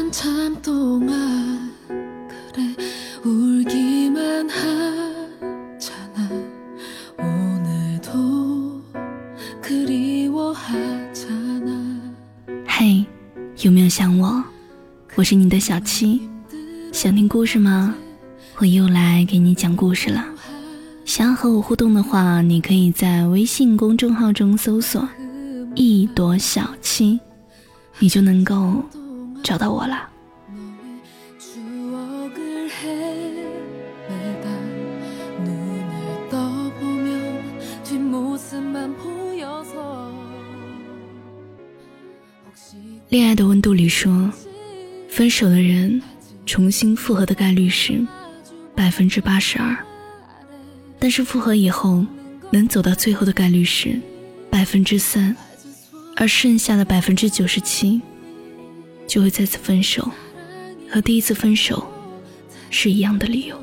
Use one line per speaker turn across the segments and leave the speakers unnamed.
한참 동안 그래 울기만 하잖아 오늘도 그리워하잖아
嘿，有没有想我？我是你的小七，想听故事吗？我又来给你讲故事了。想要和我互动的话，你可以在微信公众号中搜索“一朵小七”，你就能够 找到我了。恋爱的温度里说，分手的人重新复合的概率是百分之八十二，但是复合以后能走到最后的概率是百分之三，而剩下的百分之九十七就会再次分手，和第一次分手是一样的理由。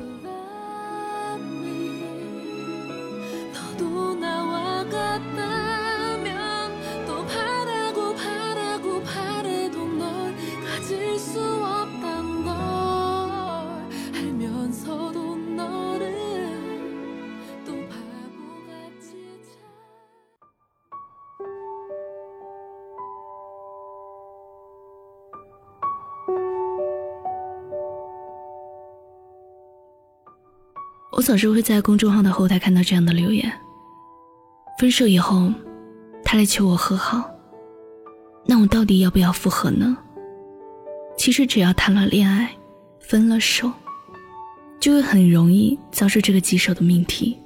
我总是会在公众号的后台看到这样的留言：分手以后，他来求我和好，那我到底要不要复合呢？其实只要谈了恋爱，分了手，就会很容易遭受这个棘手的命题：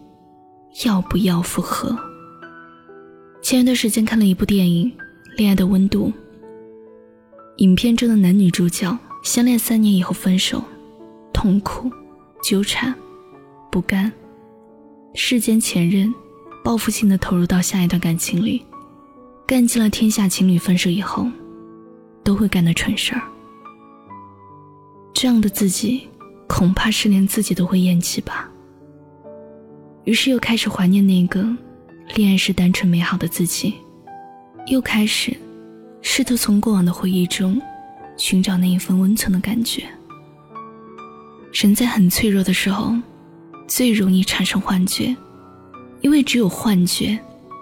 要不要复合？前一段时间看了一部电影《恋爱的温度》，影片中的男女主角相恋三年以后分手，痛苦、纠缠。不甘，世间前任，报复性的投入到下一段感情里，干尽了天下情侣分手以后都会干的蠢事儿。这样的自己，恐怕是连自己都会厌弃吧。于是又开始怀念那个恋爱时单纯美好的自己，又开始试图从过往的回忆中寻找那一份温存的感觉。人在很脆弱的时候。最容易产生幻觉，因为只有幻觉，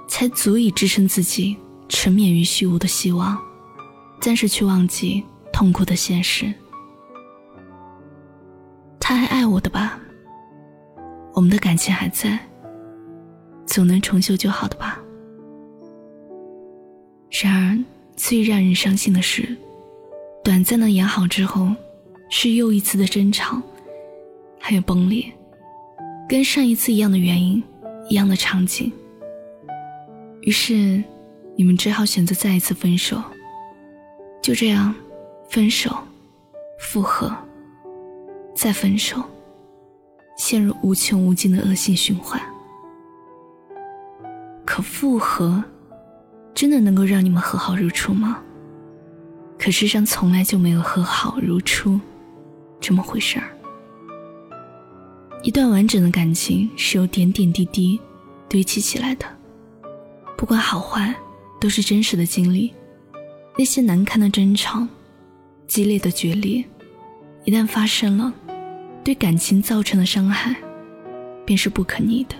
才足以支撑自己沉湎于虚无的希望，暂时去忘记痛苦的现实。他还爱我的吧？我们的感情还在，总能重修旧好的吧？然而，最让人伤心的是，短暂的演好之后，是又一次的争吵，还有崩裂。跟上一次一样的原因，一样的场景。于是，你们只好选择再一次分手。就这样，分手，复合，再分手，陷入无穷无尽的恶性循环。可复合，真的能够让你们和好如初吗？可世上从来就没有和好如初这么回事儿。一段完整的感情是由点点滴滴堆砌起来的，不管好坏，都是真实的经历。那些难堪的争吵、激烈的决裂，一旦发生了，对感情造成的伤害，便是不可逆的。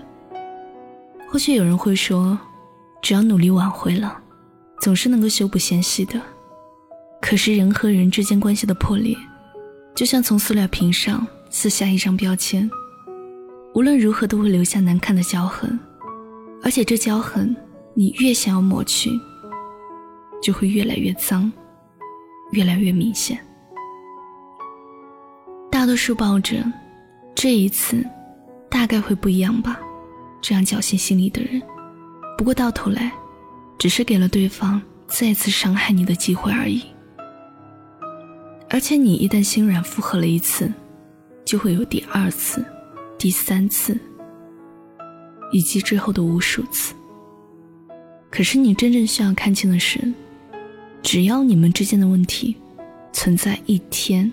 或许有人会说，只要努力挽回了，总是能够修补嫌隙的。可是人和人之间关系的破裂，就像从塑料瓶上撕下一张标签。无论如何都会留下难看的胶痕，而且这胶痕，你越想要抹去，就会越来越脏，越来越明显。大多数抱着这一次大概会不一样吧，这样侥幸心理的人，不过到头来，只是给了对方再次伤害你的机会而已。而且你一旦心软复合了一次，就会有第二次。第三次，以及之后的无数次。可是你真正需要看清的是，只要你们之间的问题存在一天，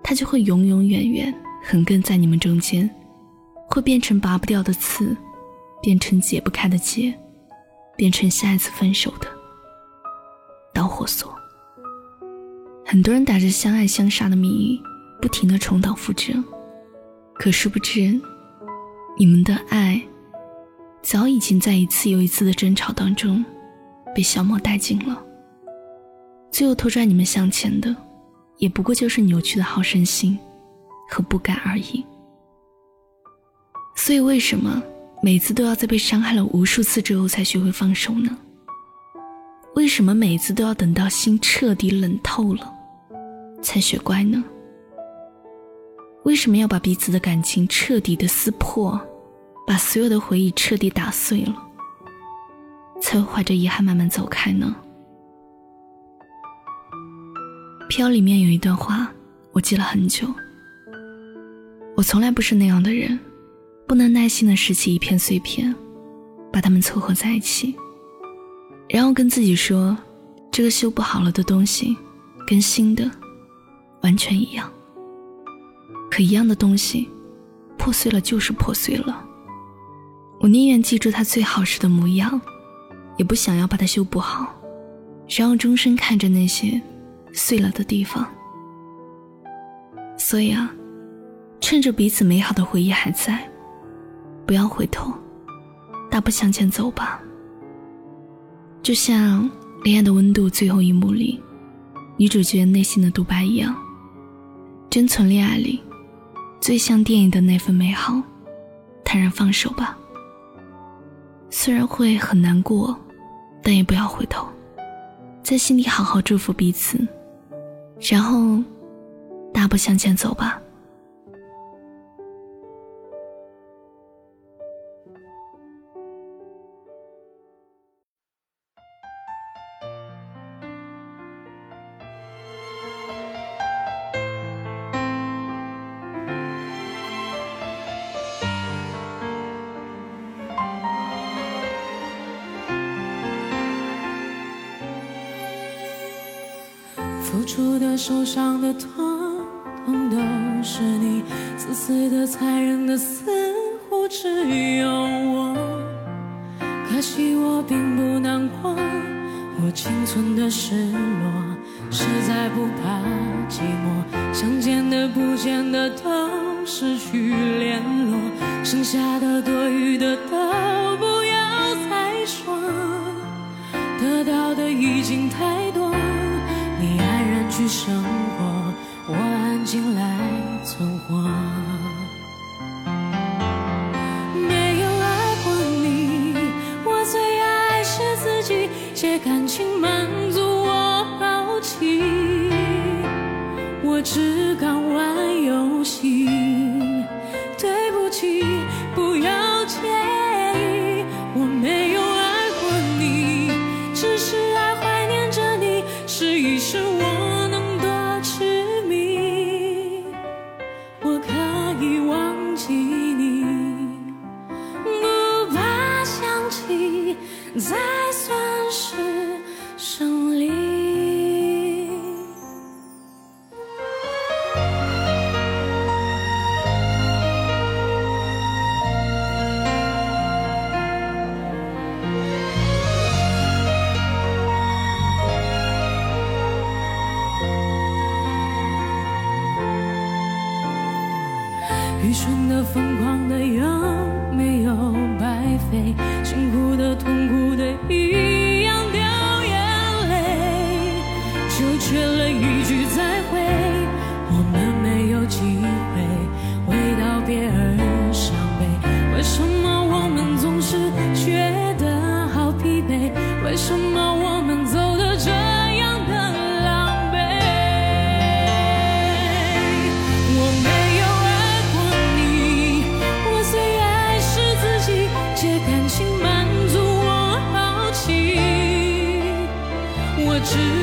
它就会永永远远横亘在你们中间，会变成拔不掉的刺，变成解不开的结，变成下一次分手的导火索。很多人打着相爱相杀的名义，不停的重蹈覆辙，可殊不知，你们的爱，早已经在一次又一次的争吵当中，被消磨殆尽了。最后拖拽你们向前的，也不过就是扭曲的好胜心和不甘而已。所以，为什么每次都要在被伤害了无数次之后才学会放手呢？为什么每次都要等到心彻底冷透了，才学乖呢？为什么要把彼此的感情彻底的撕破，把所有的回忆彻底打碎了，才会怀着遗憾慢慢走开呢？飘里面有一段话，我记了很久。我从来不是那样的人，不能耐心的拾起一片碎片，把它们凑合在一起，然后跟自己说，这个修不好了的东西，跟新的完全一样。可一样的东西，破碎了就是破碎了。我宁愿记住它最好时的模样，也不想要把它修补好，然后终身看着那些。碎了的地方，所以啊，趁着彼此美好的回忆还在，不要回头，大步向前走吧。就像《恋爱的温度》最后一幕里，女主角内心的独白一样，珍存恋爱里最像电影的那份美好，坦然放手吧。虽然会很难过，但也不要回头，在心里好好祝福彼此。然后，大步向前走吧。
付出的、受伤的、痛痛都是你，自私的、残忍的，似乎只有我。可惜我并不难过，我仅存的失落，实在不怕寂寞。想见的、不见的都失去联络，剩下的、多余的都不要再说，得到的已经太多。去生活，我安静来存活。没有爱过你，我最爱是自己，借感情满足我好奇，我只敢玩游戏。对不起，不要介在想愚蠢的、疯狂的，有没有白费？辛苦的、痛苦的，一样掉眼泪。就缺了一句再会，我们没有机会是